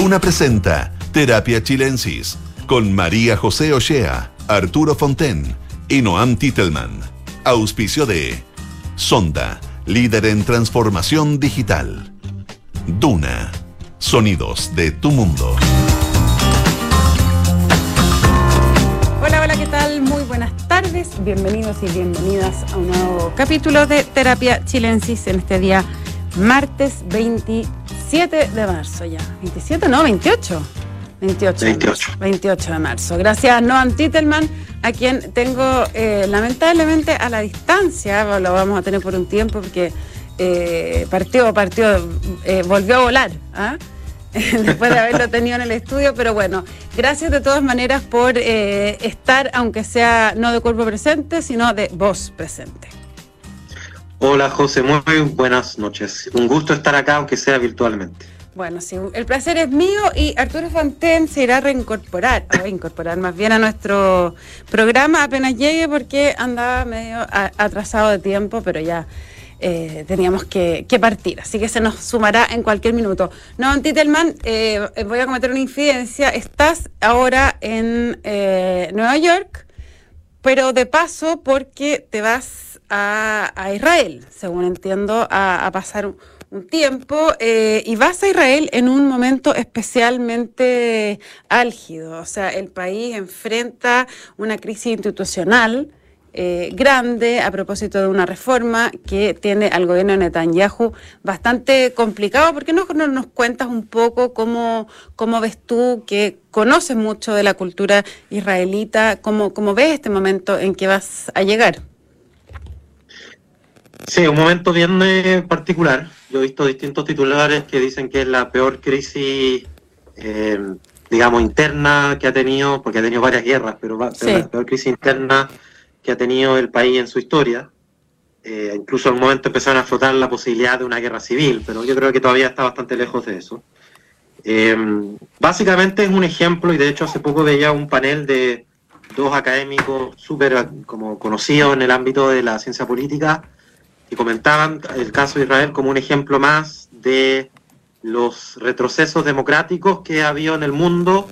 Duna presenta Terapia Chilensis con María José Ochea, Arturo Fonten y Noam Titelman. Auspicio de Sonda, líder en transformación digital. Duna, sonidos de tu mundo. Hola, hola, ¿qué tal? Muy buenas tardes. Bienvenidos y bienvenidas a un nuevo capítulo de Terapia Chilensis en este día martes 27 de marzo ya. ¿27? No, 28. 28. 28. 28 de marzo. Gracias Noam Titelman, a quien tengo eh, lamentablemente a la distancia, lo vamos a tener por un tiempo porque eh, partió, partió, eh, volvió a volar. ¿ah? después de haberlo tenido en el estudio, pero bueno, gracias de todas maneras por eh, estar, aunque sea no de cuerpo presente, sino de voz presente. Hola José, muy buenas noches. Un gusto estar acá, aunque sea virtualmente. Bueno, sí, el placer es mío y Arturo Fonten se irá a reincorporar, a reincorporar más bien a nuestro programa apenas llegue porque andaba medio atrasado de tiempo, pero ya eh, teníamos que, que partir, así que se nos sumará en cualquier minuto. No, Titelman, eh, voy a cometer una infidencia. Estás ahora en eh, Nueva York, pero de paso porque te vas a, Israel, según entiendo, a, pasar un, un tiempo eh, y vas a Israel en un momento especialmente álgido. O sea, el país enfrenta una crisis institucional eh, grande a propósito de una reforma que tiene al gobierno de Netanyahu bastante complicado. ¿Por qué no, no nos cuentas un poco cómo, cómo ves tú, que conoces mucho de la cultura israelita, cómo, cómo ves este momento en que vas a llegar? Sí, un momento bien eh, particular. Yo he visto distintos titulares que dicen que es la peor crisis, eh, digamos, interna que ha tenido, porque ha tenido varias guerras, pero va- Sí. la peor crisis interna que ha tenido el país en su historia. Eh, incluso en un momento empezaron a flotar la posibilidad de una guerra civil, pero yo creo que todavía está bastante lejos de eso. Eh, básicamente es un ejemplo, y de hecho hace poco veía un panel de dos académicos súper como conocidos en el ámbito de la ciencia política, y comentaban el caso de Israel como un ejemplo más de los retrocesos democráticos que ha habido en el mundo,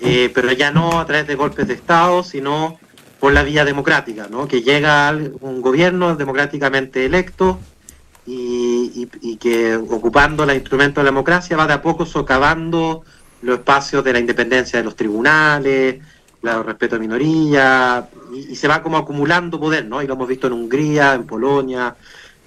eh, pero ya no a través de golpes de Estado, sino por la vía democrática, ¿no? que llega un gobierno democráticamente electo y, y- y que ocupando los instrumentos de la democracia va de a poco socavando los espacios de la independencia de los tribunales, respeto a minoría, y, se va como acumulando poder, ¿no? Y lo hemos visto en Hungría, en Polonia,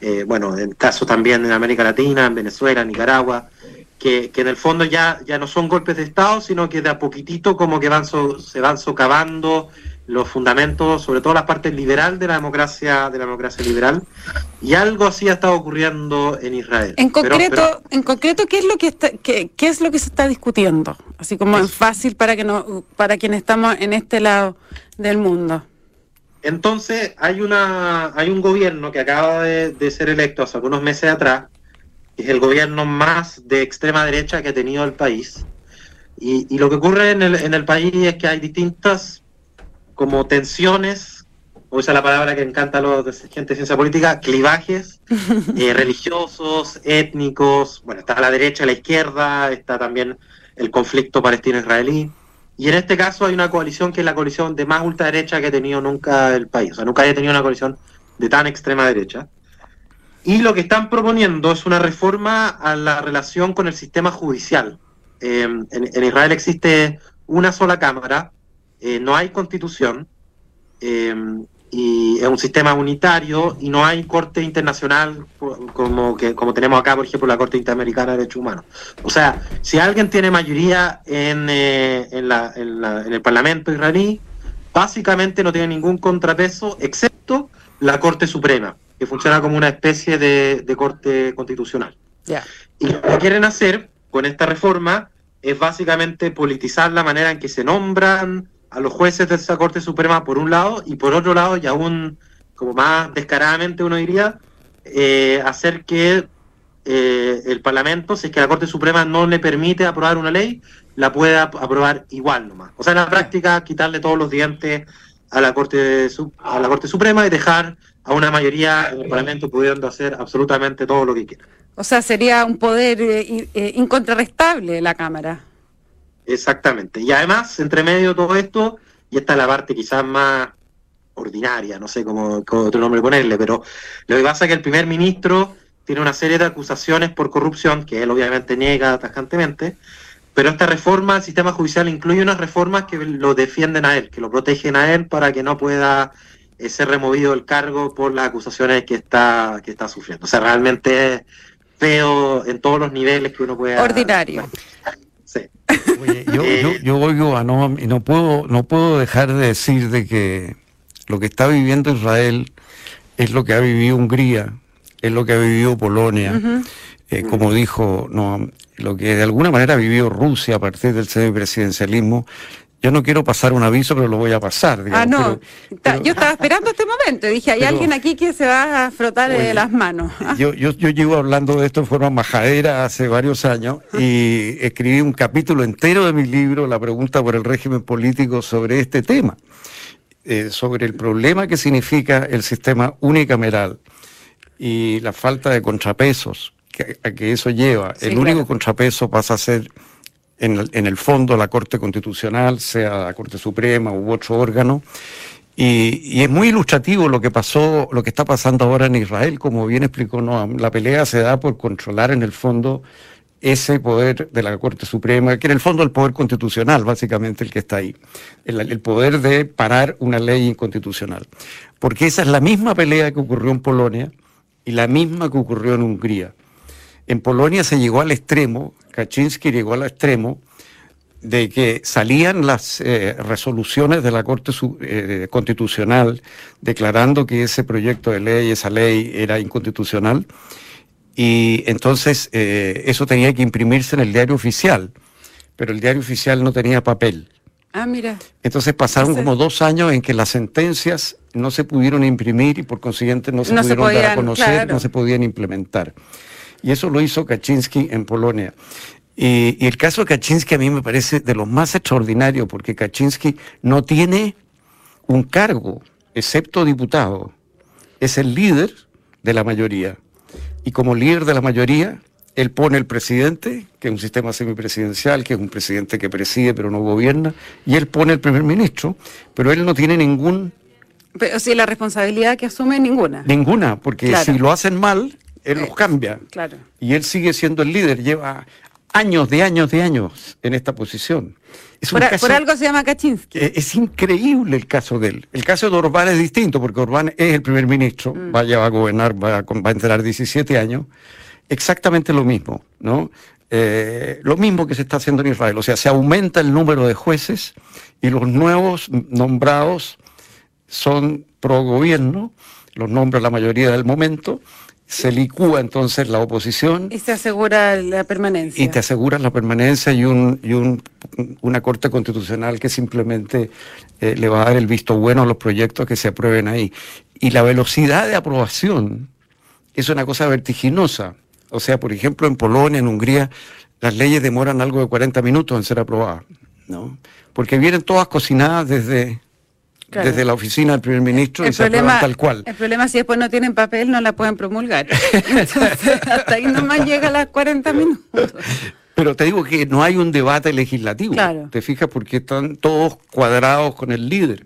eh, bueno, en casos también en América Latina, en Venezuela, en Nicaragua, que, que en el fondo ya, ya no son golpes de Estado, sino que de a poquitito como que van so- se van socavando los fundamentos, sobre todo la parte liberal de la democracia, de la democracia liberal, y algo así ha estado ocurriendo en Israel. En concreto, pero- en concreto, ¿qué es lo que está, qué, qué es lo que se está discutiendo? Así como en fácil para que no, para quienes estamos en este lado del mundo. Entonces, hay una hay un gobierno que acaba de, de ser electo hace algunos meses atrás, que es el gobierno más de extrema derecha que ha tenido el país. Y, y lo que ocurre en el, en el país es que hay distintas como tensiones, esa es la palabra que encanta a los de gente de ciencia política, clivajes eh, religiosos, étnicos, bueno, está la derecha, la izquierda, está también el conflicto palestino-israelí. Y en este caso hay una coalición que es la coalición de más ultraderecha que ha tenido nunca el país. O sea, nunca haya tenido una coalición de tan extrema derecha. Y lo que están proponiendo es una reforma a la relación con el sistema judicial. Eh, en, en Israel existe una sola cámara, eh, no hay constitución, eh, y es un sistema unitario y no hay corte internacional como que como tenemos acá, por ejemplo, la Corte Interamericana de Derechos Humanos. O sea, si alguien tiene mayoría en, eh, en, la- en la- en el Parlamento israelí, básicamente no tiene ningún contrapeso, excepto la Corte Suprema, que funciona como una especie de, de Corte Constitucional. Y lo que quieren hacer con esta reforma es básicamente politizar la manera en que se nombran a los jueces de esa Corte Suprema por un lado y por otro lado, y aún como más descaradamente uno diría, eh, hacer que eh, el Parlamento, si es que la Corte Suprema no le permite aprobar una ley, la pueda ap- aprobar igual nomás. O sea, en la práctica, quitarle todos los dientes a la Corte, a la Corte Suprema y dejar a una mayoría en el Parlamento pudiendo hacer absolutamente todo lo que quiera. O sea, sería un poder eh, eh, incontrarrestable la Cámara. Exactamente. Y además, entre medio de todo esto, y esta es la parte quizás más ordinaria, no sé cómo, otro nombre ponerle, pero lo que pasa es que el primer ministro tiene una serie de acusaciones por corrupción, que él obviamente niega tajantemente, pero esta reforma al sistema judicial incluye unas reformas que lo defienden a él, que lo protegen a él para que no pueda eh, ser removido del cargo por las acusaciones que está, que está sufriendo. O sea, realmente es feo en todos los niveles que uno pueda... Ordinario. Sí. yo, yo, oigo a no, y no puedo, no puedo dejar de decir de que lo que está viviendo Israel es lo que ha vivido Hungría, es lo que ha vivido Polonia. Eh, como dijo, no, lo que de alguna manera ha vivido Rusia a partir del semipresidencialismo. Yo no quiero pasar un aviso, pero lo voy a pasar. ah, no. yo estaba esperando este momento. Dije, hay alguien aquí que se va a frotar las manos. Yo, yo, yo llevo hablando de esto en forma majadera hace varios años y escribí un capítulo entero de mi libro, La pregunta por el régimen político, sobre este tema. Eh, sobre el problema que significa el sistema unicameral y la falta de contrapesos que, a que eso lleva. el único contrapeso pasa a ser en el, el, fondo la Corte Constitucional, sea la Corte Suprema u otro órgano. Y, es muy ilustrativo lo que pasó, lo que está pasando ahora en Israel, como bien explicó Noam. La pelea se da por controlar en el fondo ese poder de la Corte Suprema, que en el fondo el poder constitucional, básicamente el que está ahí, el, poder de parar una ley inconstitucional. Porque esa es la misma pelea que ocurrió en Polonia y la misma que ocurrió en Hungría. En Polonia se llegó al extremo, Kaczynski llegó al extremo, de que salían las eh, resoluciones de la Corte eh, Constitucional declarando que ese proyecto de ley, esa ley era inconstitucional, y entonces eh, eso tenía que imprimirse en el diario oficial, pero el diario oficial no tenía papel. Ah, mira. Entonces pasaron como dos años en que las sentencias no se pudieron imprimir y por consiguiente no se pudieron dar a conocer, no se podían implementar. Y eso lo hizo Kaczynski en Polonia. Y, y, el caso de Kaczynski a mí me parece de los más extraordinarios porque Kaczynski no tiene un cargo, excepto diputado. Es el líder de la mayoría y como líder de la mayoría, él pone el presidente, que es un sistema semipresidencial, que es un presidente que preside pero no gobierna, y él pone el primer ministro, pero él no tiene ningún... Pero si la responsabilidad que asume ninguna. Ninguna, porque si lo hacen mal, él los cambia. Claro. Y él sigue siendo el líder, lleva años de años de años en esta posición. por, algo se llama Kaczynski. Eh, es, increíble el caso de él. El caso de Orbán es distinto, porque Orbán es el primer ministro, mm. vaya a gobernar, va a, va a entrar 17 años. Exactamente lo mismo, ¿no? Eh, lo mismo que se está haciendo en Israel. O sea, se aumenta el número de jueces y los nuevos nombrados son pro gobierno, los nombra la mayoría del momento, se licúa entonces la oposición. Y se asegura la permanencia. Y te aseguras la permanencia y, un, y un, una Corte Constitucional que simplemente eh, le va a dar el visto bueno a los proyectos que se aprueben ahí. Y la velocidad de aprobación es una cosa vertiginosa. O sea, por ejemplo, en Polonia, en Hungría, las leyes demoran algo de 40 minutos en ser aprobadas, ¿no? Porque vienen todas cocinadas desde desde la oficina del primer ministro y se aprueban tal cual. El problema es si después no tienen papel, no la pueden promulgar. Entonces, hasta ahí nomás llega a las 40 minutos. Pero te digo que no hay un debate legislativo. Te fijas porque están todos cuadrados con el líder.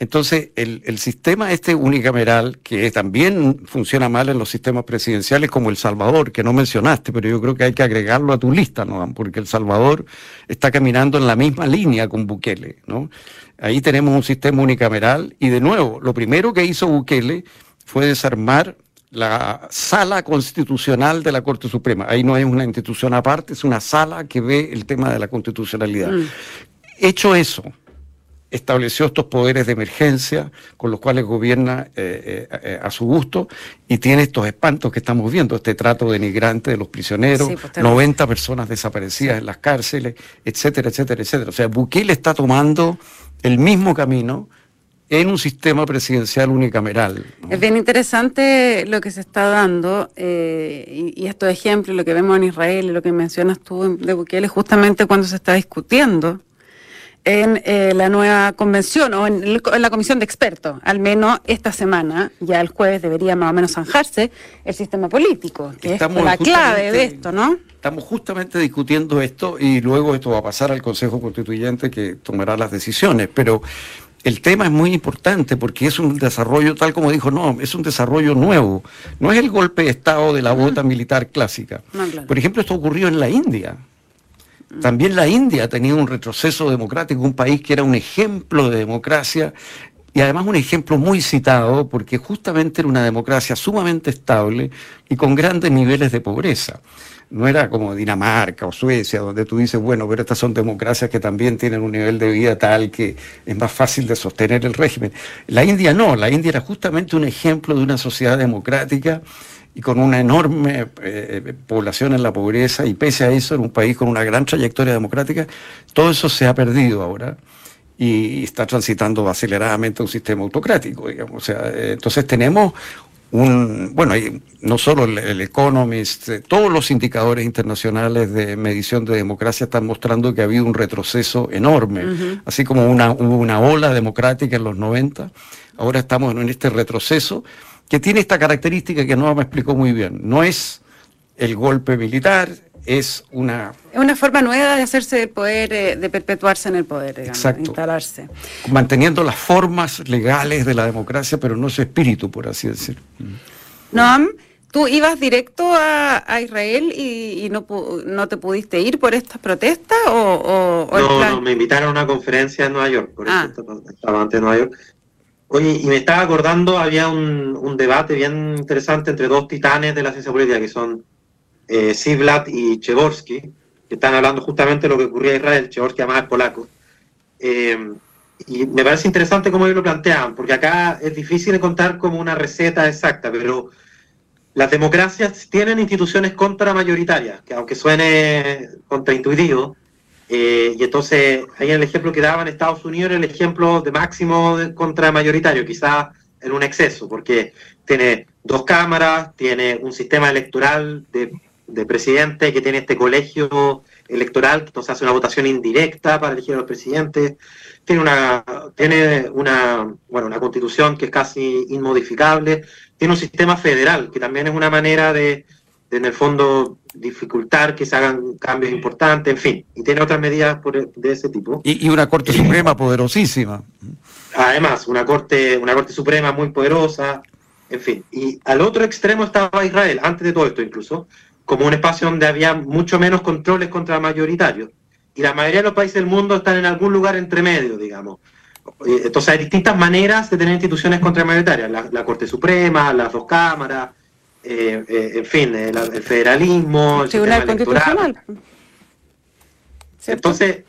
Entonces, el, el, sistema este unicameral, que también funciona mal en los sistemas presidenciales como El Salvador, que no mencionaste, pero yo creo que hay que agregarlo a tu lista, ¿no? Porque El Salvador está caminando en la misma línea con Bukele, ¿no? Ahí tenemos un sistema unicameral y de nuevo, lo primero que hizo Bukele fue desarmar la sala constitucional de la Corte Suprema. Ahí no hay una institución aparte, es una sala que ve el tema de la constitucionalidad. Mm. Hecho eso, estableció estos poderes de emergencia con los cuales gobierna eh, eh, eh, a su gusto y tiene estos espantos que estamos viendo, este trato denigrante de los prisioneros, 90 pues, personas desaparecidas en las cárceles, etcétera, etcétera, etcétera. O sea, Bukele está tomando el mismo camino en un sistema presidencial unicameral. Es bien interesante lo que se está dando y, y, estos ejemplos, lo que vemos en Israel, lo que mencionas tú de Bukele, justamente cuando se está discutiendo en eh, la nueva convención o en, la comisión de expertos. Al menos esta semana, ya el jueves debería más o menos zanjarse el sistema político, que es la clave de esto, ¿no? Estamos justamente discutiendo esto y luego esto va a pasar al Consejo Constituyente que tomará las decisiones, pero el tema es muy importante porque es un desarrollo, tal como dijo, no, es un desarrollo nuevo. No es el golpe de Estado de la bota militar clásica. Por ejemplo, esto ocurrió en la India. También la India ha tenido un retroceso democrático, un país que era un ejemplo de democracia y además un ejemplo muy citado porque justamente era una democracia sumamente estable y con grandes niveles de pobreza no era como Dinamarca o Suecia, donde tú dices, bueno, pero estas son democracias que también tienen un nivel de vida tal que es más fácil de sostener el régimen. La India no, la India era justamente un ejemplo de una sociedad democrática y con una enorme eh, población en la pobreza, y pese a eso, era un país con una gran trayectoria democrática, todo eso se ha perdido ahora y está transitando aceleradamente un sistema autocrático, digamos. O sea, eh, entonces tenemos bueno, no solo el, Economist, eh, todos los indicadores internacionales de medición de democracia están mostrando que ha habido un retroceso enorme, así como una, una ola democrática en los 90, ahora estamos en este retroceso que tiene esta característica que no me explicó muy bien, no es el golpe militar, es una... Es una forma nueva de hacerse del poder, eh, de perpetuarse en el poder, digamos, Exacto. instalarse. Manteniendo las formas legales de la democracia, pero no su espíritu, por así decir. Noam, ¿tú ibas directo a, Israel y, no, no, te pudiste ir por estas protestas? O, no, no, me invitaron a una conferencia en Nueva York, por eso ah. estaba antes de Nueva York. Oye, y me estaba acordando, había un, debate bien interesante entre dos titanes de la ciencia política, que son eh, y Chevorsky, que están hablando justamente de lo que ocurría en Israel, Chevorsky además es polaco. Eh, y me parece interesante cómo ellos lo plantean, porque acá es difícil encontrar como una receta exacta, pero las democracias tienen instituciones contramayoritarias, que aunque suene contraintuitivo, eh, y entonces ahí en el ejemplo que daban Estados Unidos era el ejemplo de máximo de contramayoritario, quizás en un exceso, porque tiene dos cámaras, tiene un sistema electoral de de presidente que tiene este colegio electoral, que entonces hace una votación indirecta para elegir a los presidentes, tiene una, tiene una, bueno, una constitución que es casi inmodificable, tiene un sistema federal, que también es una manera de, en el fondo, dificultar que se hagan cambios importantes, en fin, y tiene otras medidas de ese tipo. Y, una Corte Suprema poderosísima. Además, una Corte, una Corte Suprema muy poderosa, en fin. Y al otro extremo estaba Israel, antes de todo esto incluso, como un espacio donde había mucho menos controles contra mayoritarios. Y la mayoría de los países del mundo están en algún lugar entre medio, digamos. Eh, entonces hay distintas maneras de tener instituciones contramayoritarias, la, la Corte Suprema, las dos cámaras, eh, eh, en fin, el, federalismo, el Tribunal Constitucional. Entonces,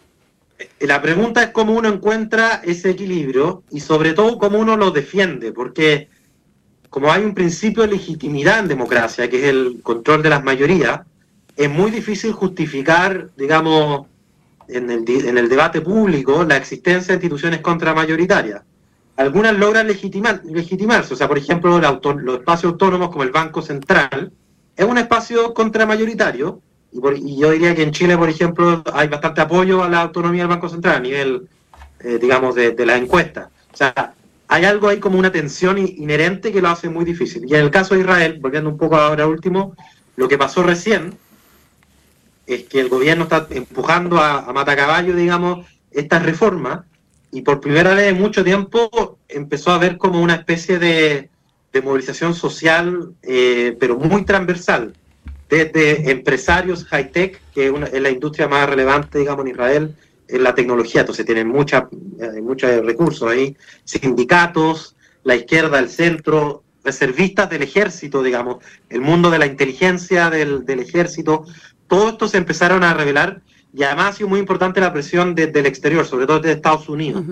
la pregunta es cómo uno encuentra ese equilibrio y sobre todo cómo uno lo defiende, porque como hay un principio de legitimidad en democracia, que es el control de las mayorías, es muy difícil justificar, digamos, en el, en el debate público la existencia de instituciones contramayoritarias. Algunas logran legitimar, legitimarse, o sea, por ejemplo, los espacios autónomos como el Banco Central es un espacio contramayoritario, y, y, yo diría que en Chile, por ejemplo, hay bastante apoyo a la autonomía del Banco Central a nivel, eh, digamos, de, de las encuestas. O sea, hay algo ahí como una tensión inherente que lo hace muy difícil. Y en el caso de Israel, volviendo un poco ahora último, lo que pasó recién es que el gobierno está empujando a, a matacaballo, digamos, estas reformas, y por primera vez en mucho tiempo empezó a haber como una especie de, movilización social, eh, pero muy transversal, desde empresarios high-tech, que es la industria más relevante, digamos, en Israel, en la tecnología, entonces tienen mucha, eh, muchos recursos ahí, sindicatos, la izquierda, el centro, reservistas del ejército, digamos, el mundo de la inteligencia del, del ejército, todo esto se empezaron a revelar y además ha sido muy importante la presión desde el exterior, sobre todo desde Estados Unidos,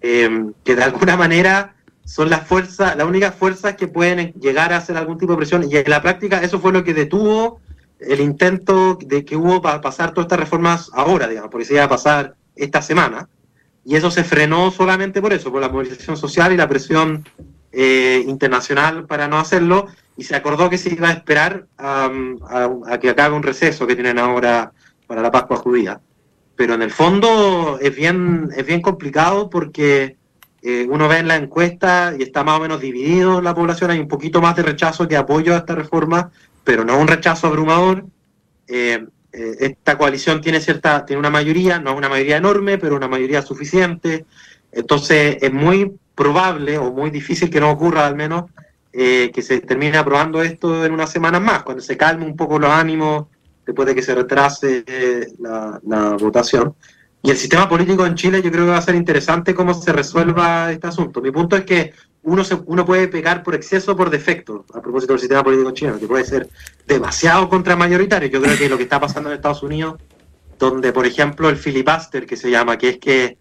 eh, que de alguna manera son las fuerzas, las únicas fuerzas que pueden llegar a hacer algún tipo de presión. Y en la práctica eso fue lo que detuvo el intento de que hubo para pasar todas estas reformas ahora, digamos, porque se iba a pasar esta semana, y eso se frenó solamente por eso, por la movilización social y la presión eh, internacional para no hacerlo, y se acordó que se iba a esperar a, que acabe un receso que tienen ahora para la Pascua judía. pero en el fondo es bien, es bien complicado porque eh, uno ve en la encuesta y está más o menos dividido la población, hay un poquito más de rechazo que apoyo a esta reforma, pero no un rechazo abrumador. Eh, eh, esta coalición tiene cierta, tiene una mayoría, no una mayoría enorme, pero una mayoría suficiente. Entonces es muy probable o muy difícil que no ocurra al menos que se termine aprobando esto en unas semanas más, cuando se calme un poco los ánimos después de que se retrase la, votación. Y el sistema político en Chile yo creo que va a ser interesante cómo se resuelva este asunto. Mi punto es que uno, se, uno puede pegar por exceso o por defecto, a propósito del sistema político en Chile, que puede ser demasiado contramayoritario. Yo creo que lo que está pasando en Estados Unidos, donde por ejemplo el filibuster que se llama, que es que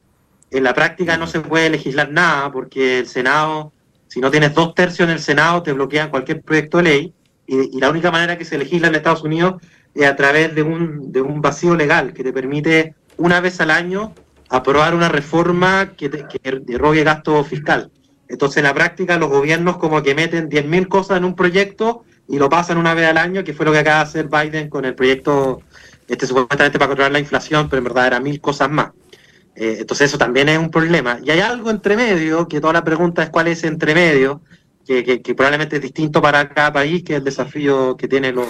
en la práctica no se puede legislar nada porque el Senado, si no tienes dos tercios en el Senado, te bloquean cualquier proyecto de ley. Y, y la única manera que se legisla en Estados Unidos a través de un, de un vacío legal que te permite una vez al año aprobar una reforma que, te, que gasto fiscal. Entonces, en la práctica, los gobiernos como que meten 10.000 cosas en un proyecto y lo pasan una vez al año, que fue lo que acaba de hacer Biden con el proyecto, este supuestamente para controlar la inflación, pero en verdad eran mil cosas más. Eh, entonces, eso también es un problema. Y hay algo entre medio, que toda la pregunta es cuál es entre medio, que, probablemente es distinto para cada país, que es el desafío que tienen los,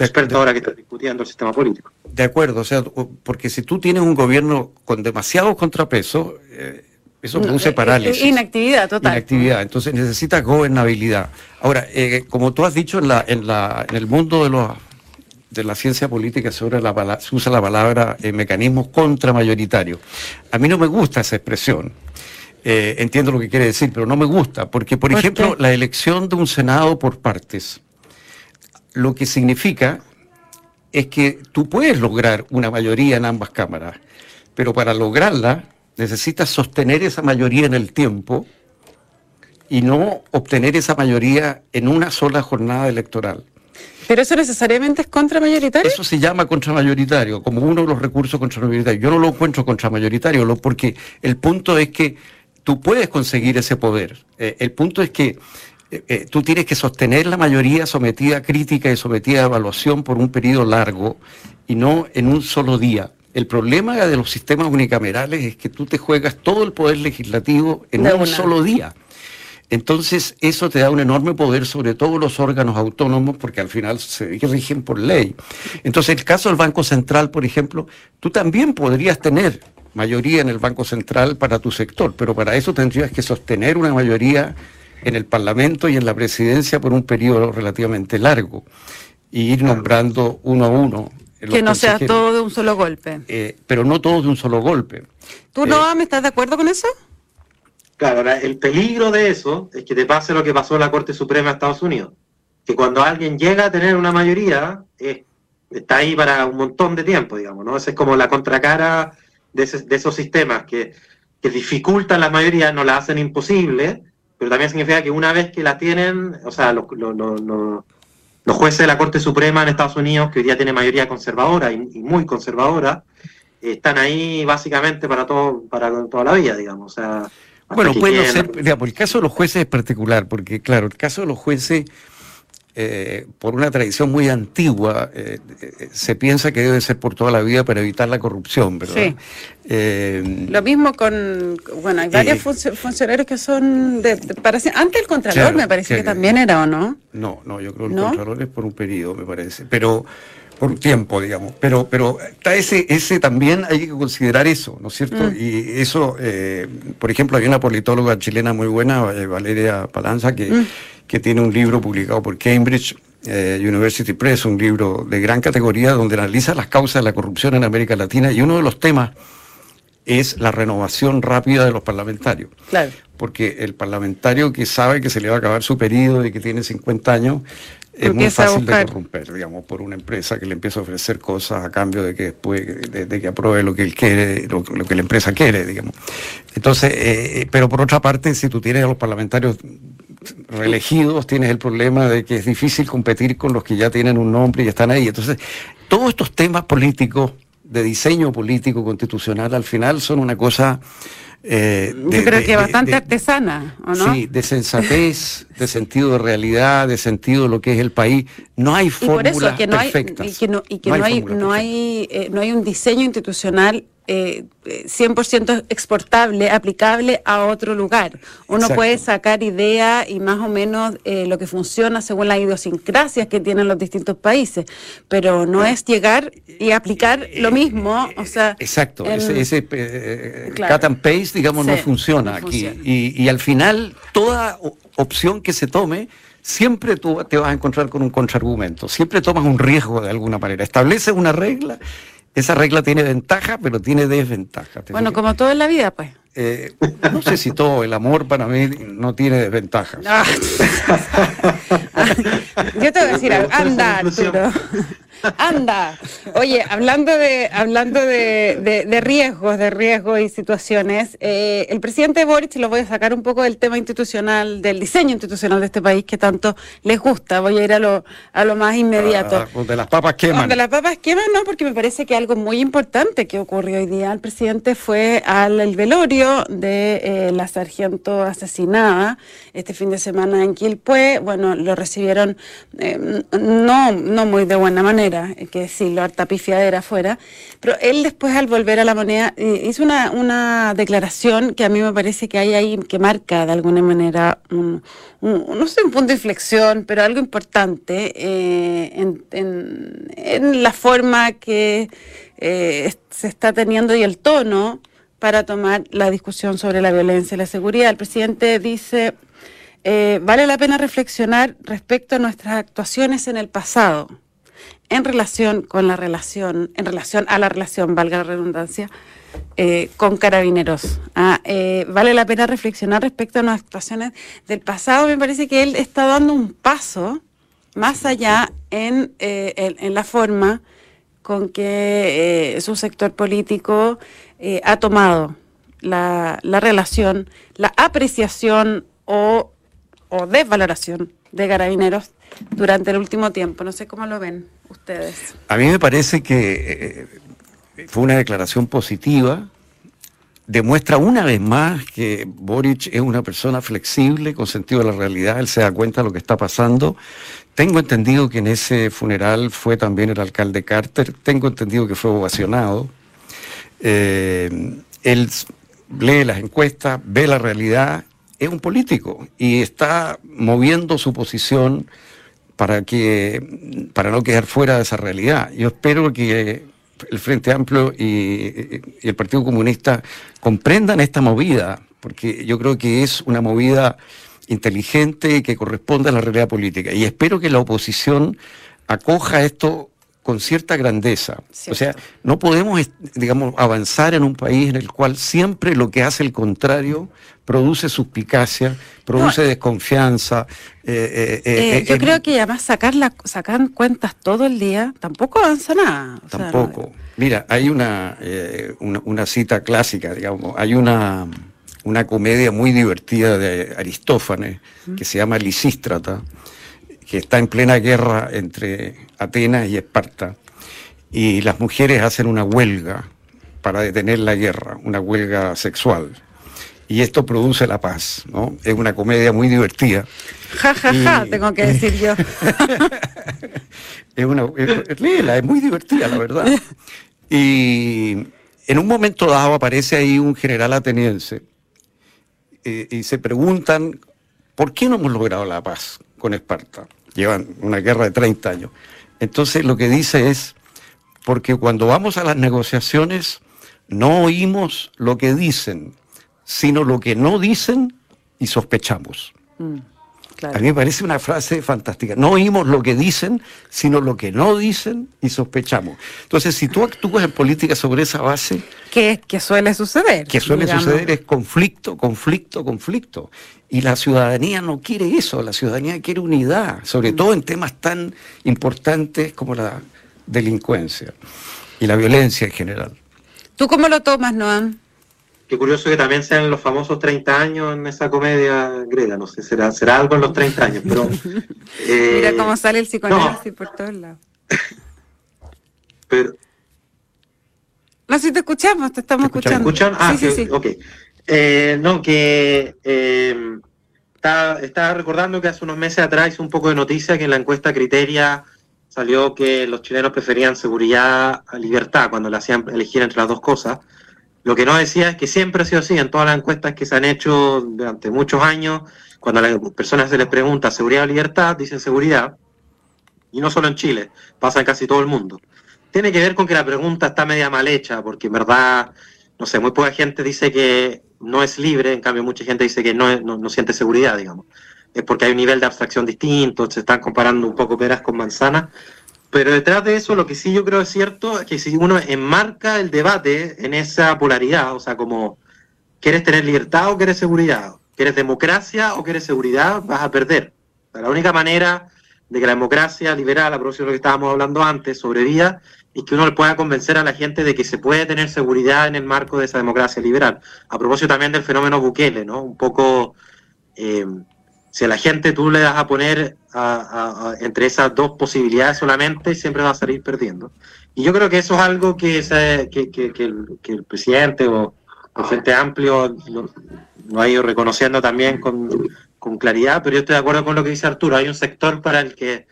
expertos ahora que están discutiendo el sistema político. De acuerdo, o sea, porque si tú tienes un gobierno con demasiados contrapesos, eh, eso produce parálisis. Inactividad total. Inactividad, entonces necesitas gobernabilidad. Ahora, eh, como tú has dicho, en, la, en, la, en el mundo de los de la ciencia política se usa la, se usa la palabra eh, mecanismos contramayoritarios. A mí no me gusta esa expresión, eh, entiendo lo que quiere decir, pero no me gusta, porque, por ejemplo, la elección de un Senado por partes, lo que significa es que tú puedes lograr una mayoría en ambas cámaras, pero para lograrla necesitas sostener esa mayoría en el tiempo y no obtener esa mayoría en una sola jornada electoral. ¿Pero eso necesariamente es contramayoritario? Eso se llama contramayoritario, como uno de los recursos contramayoritarios. Yo no lo encuentro contramayoritario, porque el punto es que tú puedes conseguir ese poder. Eh, el punto es que eh, eh, tú tienes que sostener la mayoría sometida a crítica y sometida a evaluación por un periodo largo y no en un solo día. El problema de los sistemas unicamerales es que tú te juegas todo el poder legislativo en un solo día. Entonces, eso te da un enorme poder sobre todos los órganos autónomos porque al final se rigen por ley. Entonces, el caso del Banco Central, por ejemplo, tú también podrías tener mayoría en el Banco Central para tu sector, pero para eso tendrías que sostener una mayoría en el Parlamento y en la presidencia por un periodo relativamente largo y ir nombrando uno a uno. Que no sea todo de un solo golpe. Eh, pero no todo de un solo golpe. ¿Tú, no eh, me estás de acuerdo con eso? Claro, el peligro de eso es que te pase lo que pasó en la Corte Suprema de Estados Unidos. Que cuando alguien llega a tener una mayoría, está ahí para un montón de tiempo, digamos, ¿no? Esa es como la contracara de, esos sistemas que, dificultan la mayoría, no la hacen imposible, pero también significa que una vez que la tienen, o sea, los, jueces de la Corte Suprema en Estados Unidos, que hoy día tiene mayoría conservadora y, muy conservadora, están ahí básicamente para todo para toda la vida, digamos. O sea, bueno, puede ser, digamos, el caso de los jueces es particular, porque claro, el caso de los jueces eh, por una tradición muy antigua, eh, eh, se piensa que debe ser por toda la vida para evitar la corrupción, ¿verdad? Sí. Lo mismo con, bueno, hay varios funcionarios que son, de, parece, antes el Contralor me parece que, también era, ¿o no? No, no, yo creo que el Contralor es por un periodo, me parece, pero por un tiempo, digamos. Pero, pero está ese, ese también hay que considerar eso, ¿no es cierto? Mm. Y eso, por ejemplo, hay una politóloga chilena muy buena, Valeria Palanza, que mm que tiene un libro publicado por Cambridge eh, University Press, un libro de gran categoría donde analiza las causas de la corrupción en América Latina y uno de los temas es la renovación rápida de los parlamentarios. Claro. Porque el parlamentario que sabe que se le va a acabar su periodo y que tiene 50 años, es muy fácil de corromper, digamos, por una empresa que le empieza a ofrecer cosas a cambio de que después, de, que apruebe lo que él quiere, lo, que la empresa quiere, digamos. Entonces, eh, eh, pero por otra parte, si tú tienes a los parlamentarios reelegidos, tienes el problema de que es difícil competir con los que ya tienen un nombre y están ahí. Entonces, todos estos temas políticos, de diseño político constitucional, al final son una cosa Eh, Yo creo que bastante artesana, ¿o no? Sí, de sensatez, de sentido de realidad, de sentido de lo que es el país. No hay fórmulas perfectas. y que no, y que no hay, no hay, eh, no hay un diseño institucional eh, 100% exportable, aplicable a otro lugar. Uno puede sacar ideas y más o menos eh, lo que funciona según las idiosincrasias que tienen los distintos países, pero no es llegar y aplicar lo mismo. O sea, Exacto, ese, ese eh, cut and paste, digamos, no funciona aquí. Y, y al final, toda opción que se tome, siempre tú te vas a encontrar con un contraargumento, siempre tomas un riesgo de alguna manera, estableces una regla esa regla tiene ventaja, pero tiene desventaja. Bueno, como todo en la vida, pues. Eh, no sé si todo, el amor para mí no tiene desventajas. Ah. Yo te voy a decir, anda, Arturo. Anda. Oye, hablando de, hablando de, de, riesgos, de riesgos y situaciones, eh, el presidente Boric, lo voy a sacar un poco del tema institucional, del diseño institucional de este país que tanto les gusta. Voy a ir a lo, a lo más inmediato. Ah, de las papas queman. De las papas queman, no, porque me parece que algo muy importante que ocurrió hoy día. El presidente fue al velorio de eh, la sargento asesinada este fin de semana en Quilpué. Bueno, lo recibieron eh, no, no muy de buena manera que decirlo, harta pifiadera afuera, pero él después al volver a la moneda eh, hizo una, una declaración que a mí me parece que hay ahí, que marca de alguna manera un, no sé, un punto de inflexión, pero algo importante eh, en, en, la forma que eh, se está teniendo y el tono para tomar la discusión sobre la violencia y la seguridad. El presidente dice, vale la pena reflexionar respecto a nuestras actuaciones en el pasado en relación con la relación, en relación a la relación, valga la redundancia, eh, con carabineros. Ah, eh, vale la pena reflexionar respecto a las actuaciones del pasado. Me parece que él está dando un paso más allá en, eh, en, la forma con que su sector político ha tomado la, la, relación, la apreciación o, o desvaloración de carabineros durante el último tiempo. No sé cómo lo ven ustedes. A mí me parece que eh, fue una declaración positiva. Demuestra una vez más que Boric es una persona flexible, con sentido de la realidad, él se da cuenta de lo que está pasando. Tengo entendido que en ese funeral fue también el alcalde Carter, tengo entendido que fue ovacionado. Eh, él lee las encuestas, ve la realidad, es un político y está moviendo su posición para, que, para no quedar fuera de esa realidad. Yo espero que el Frente Amplio y, el Partido Comunista comprendan esta movida, porque yo creo que es una movida inteligente que corresponde a la realidad política. Y espero que la oposición acoja esto con cierta grandeza. O sea, no podemos, digamos, avanzar en un país en el cual siempre lo que hace el contrario produce suspicacia, produce desconfianza. Eh, eh, eh, yo creo que además sacar, la, sacar cuentas todo el día tampoco avanza nada. Tampoco. Mira, hay una, una, cita clásica, digamos, hay una, una comedia muy divertida de Aristófanes que se llama Lisístrata que está en plena guerra entre Atenas y Esparta, y las mujeres hacen una huelga para detener la guerra, una huelga sexual. Y esto produce la paz, ¿no? Es una comedia muy divertida. Ja, ja, ja, tengo que decir yo. es una, es muy divertida, la verdad. Y en un momento dado aparece ahí un general ateniense eh, y se preguntan, ¿por qué no hemos logrado la paz con Esparta? llevan una guerra de 30 años. Entonces lo que dice es, porque cuando vamos a las negociaciones no oímos lo que dicen, sino lo que no dicen y sospechamos. Mm. A mí me parece una frase fantástica. No oímos lo que dicen, sino lo que no dicen y sospechamos. Entonces, si tú actúas en política sobre esa base... ¿Qué suele suceder? Que suele suceder es conflicto, conflicto, conflicto. Y la ciudadanía no quiere eso, la ciudadanía quiere unidad, sobre mm. todo en temas tan importantes como la delincuencia y la violencia en general. ¿Tú cómo lo tomas, Noam? Qué curioso que también sean los famosos 30 años en esa comedia griega, no sé, será, será algo en los 30 años, pero... Eh, Mira cómo sale el psicoanálisis por todos lados. pero... No, si te escuchamos, te estamos escuchando. ¿Me escuchan? Ah, sí, sí, sí. ok. Eh, no, que eh, estaba, recordando que hace unos meses atrás hizo un poco de noticia que en la encuesta Criteria salió que los chilenos preferían seguridad a libertad cuando le hacían elegir entre las dos cosas. Lo que no decía es que siempre ha sido así en todas las encuestas que se han hecho durante muchos años. Cuando a las personas se les pregunta seguridad o libertad, dicen seguridad. Y no solo en Chile, pasa en casi todo el mundo. Tiene que ver con que la pregunta está media mal hecha, porque en verdad, no sé, muy poca gente dice que no es libre, en cambio mucha gente dice que no, no, siente seguridad, digamos. Es porque hay un nivel de abstracción distinto, se están comparando un poco peras con manzanas. Pero detrás de eso, lo que sí yo creo es cierto es que si uno enmarca el debate en esa polaridad, o sea, como, ¿quieres tener libertad o quieres seguridad? ¿Quieres democracia o quieres seguridad? Vas a perder. la única manera de que la democracia liberal, a propósito de lo que estábamos hablando antes, sobreviva, y que uno le pueda convencer a la gente de que se puede tener seguridad en el marco de esa democracia liberal. A propósito también del fenómeno Bukele, ¿no? Un poco, eh, si a la gente tú le das a poner entre esas dos posibilidades solamente, siempre va a salir perdiendo. Y yo creo que eso es algo que, el, presidente o el Frente Amplio lo, ha ido reconociendo también con, con claridad, pero yo estoy de acuerdo con lo que dice Arturo. Hay un sector para el que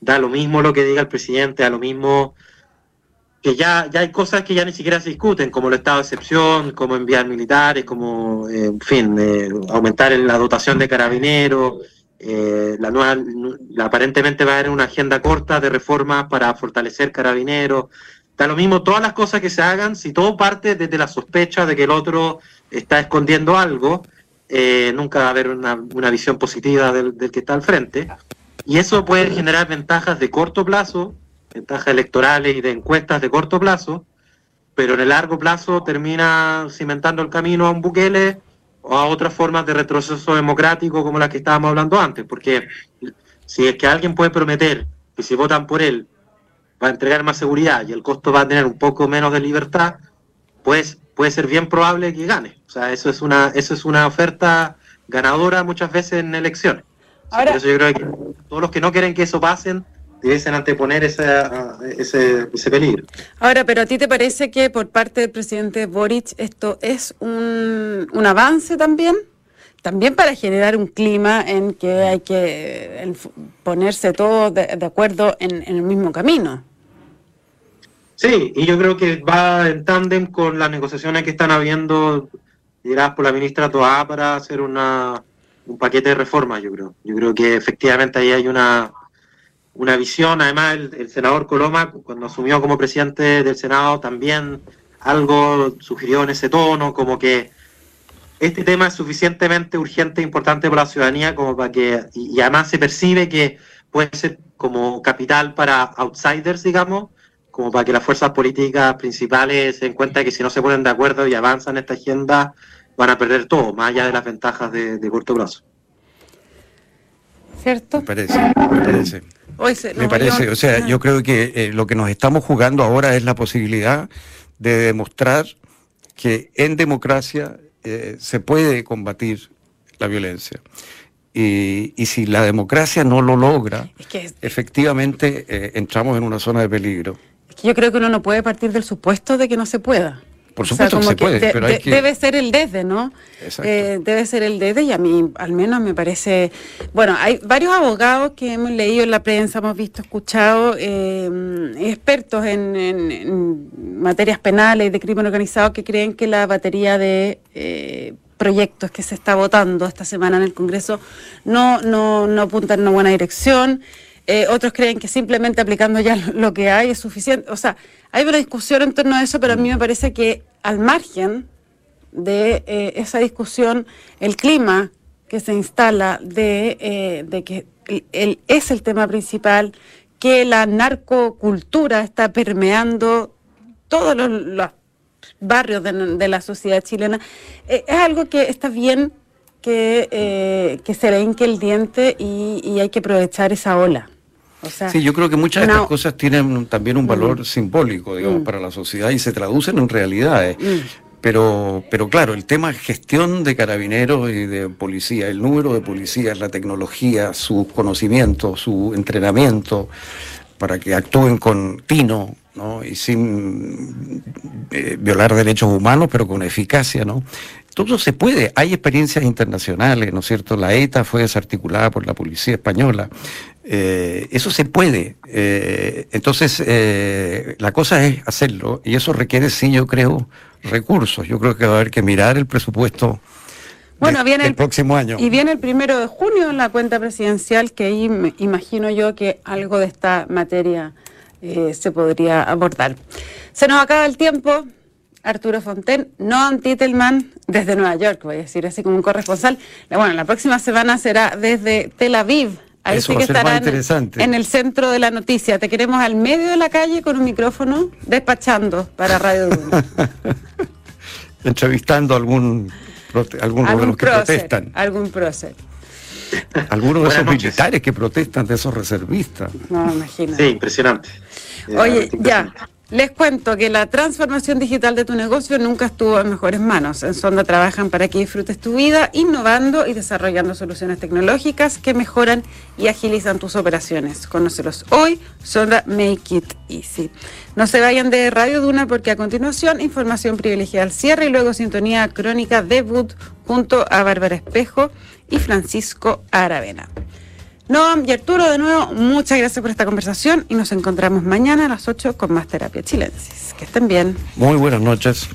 da lo mismo lo que diga el presidente, a lo mismo que ya, ya hay cosas que ya ni siquiera se discuten, como el estado de excepción, como enviar militares, como, eh, en fin, eh, aumentar la dotación de carabineros. Eh, la nueva, aparentemente va a haber una agenda corta de reformas para fortalecer carabineros. Da lo mismo todas las cosas que se hagan, si todo parte desde la sospecha de que el otro está escondiendo algo, nunca va a haber una, una visión positiva del, del que está al frente. Y eso puede generar ventajas de corto plazo, ventajas electorales y de encuestas de corto plazo, pero en el largo plazo termina cimentando el camino a un Bukele o a otras formas de retroceso democrático como las que estábamos hablando antes, porque si es que alguien puede prometer que si votan por él va a entregar más seguridad y el costo va a tener un poco menos de libertad, pues puede ser bien probable que gane. O sea, eso es una, eso es una oferta ganadora muchas veces en elecciones. Ahora, por eso yo creo que todos los que no quieren que eso pasen debiesen anteponer ese, ese, peligro. Ahora, pero ¿a ti te parece que por parte del presidente Boric esto es un, un avance también? También para generar un clima en que hay que ponerse todos de, acuerdo en, el mismo camino. Sí, y yo creo que va en tándem con las negociaciones que están habiendo, dirás por la ministra Toá, para hacer una, un paquete de reformas, yo creo. Yo creo que efectivamente ahí hay una, una visión. Además, el, senador Coloma, cuando asumió como presidente del Senado, también algo sugirió en ese tono, como que este tema es suficientemente urgente e importante para la ciudadanía como para que, y, además se percibe que puede ser como capital para outsiders, digamos, como para que las fuerzas políticas principales se den cuenta que si no se ponen de acuerdo y avanzan esta agenda, van a perder todo, más allá de las ventajas de, de corto plazo. ¿Cierto? Me parece, me parece me parece, o sea, yo creo que eh, lo que nos estamos jugando ahora es la posibilidad de demostrar que en democracia eh, se puede combatir la violencia. Y, si la democracia no lo logra, efectivamente eh, entramos en una zona de peligro. Es que yo creo que uno no puede partir del supuesto de que no se pueda. Por supuesto que se puede, pero hay que... Debe ser el desde, ¿no? Eh, debe ser el desde y a mí al menos me parece... Bueno, hay varios abogados que hemos leído en la prensa, hemos visto, escuchado, eh, expertos en, materias penales y de crimen organizado que creen que la batería de... Eh, proyectos que se está votando esta semana en el Congreso no, no, no apunta en una buena dirección. Eh, otros creen que simplemente aplicando ya lo que hay es suficiente. O sea, hay una discusión en torno a eso, pero a mí me parece que al margen de eh, esa discusión, el clima que se instala de, eh, que el, es el tema principal, que la narcocultura está permeando todos los, barrios de, la sociedad chilena, es algo que está bien que, que se le hinque el diente y hay que aprovechar esa ola sí, yo creo que muchas de estas cosas tienen también un valor mm. simbólico, digamos, mm. para la sociedad y se traducen en realidades. Mm. Pero, pero claro, el tema gestión de carabineros y de policía, el número de policías, la tecnología, sus conocimientos, su entrenamiento, para que actúen con tino ¿no? y sin eh, violar derechos humanos, pero con eficacia, ¿no? todo se puede. Hay experiencias internacionales, ¿no es cierto? La ETA fue desarticulada por la policía española. Eh, eso se puede. Eh, entonces, eh, la cosa es hacerlo y eso requiere, sí, yo creo, recursos. Yo creo que va a haber que mirar el presupuesto. Bueno, viene el, el próximo año. Y viene el primero de junio en la cuenta presidencial, que ahí me imagino yo que algo de esta materia se podría abordar. Se nos acaba el tiempo. Arturo Fonten, Noam Titelman, desde Nueva York, voy a decir así como un corresponsal. Bueno, la próxima semana será desde Tel Aviv. Ahí Eso sí va que a ser más interesante. en el centro de la noticia. Te queremos al medio de la calle con un micrófono despachando para Radio Duna. Entrevistando a algún, algunos de algún los que prócer, protestan. algún prócer. Algunos de esos noches. militares que protestan, de esos reservistas. No, imagino. Sí, impresionante. Eh, Oye, realmente ya. Les cuento que la transformación digital de tu negocio nunca estuvo en mejores manos. En Sonda trabajan para que disfrutes tu vida, innovando y desarrollando soluciones tecnológicas que mejoran y agilizan tus operaciones. Conócelos hoy, Sonda Make It Easy. No se vayan de Radio Duna porque a continuación información privilegiada al cierre y luego sintonía crónica debut junto a Bárbara Espejo y Francisco Aravena. Noam y Arturo, de nuevo, muchas gracias por esta conversación y nos encontramos mañana a las 8 con más terapia chilensis. Que estén bien. Muy buenas noches.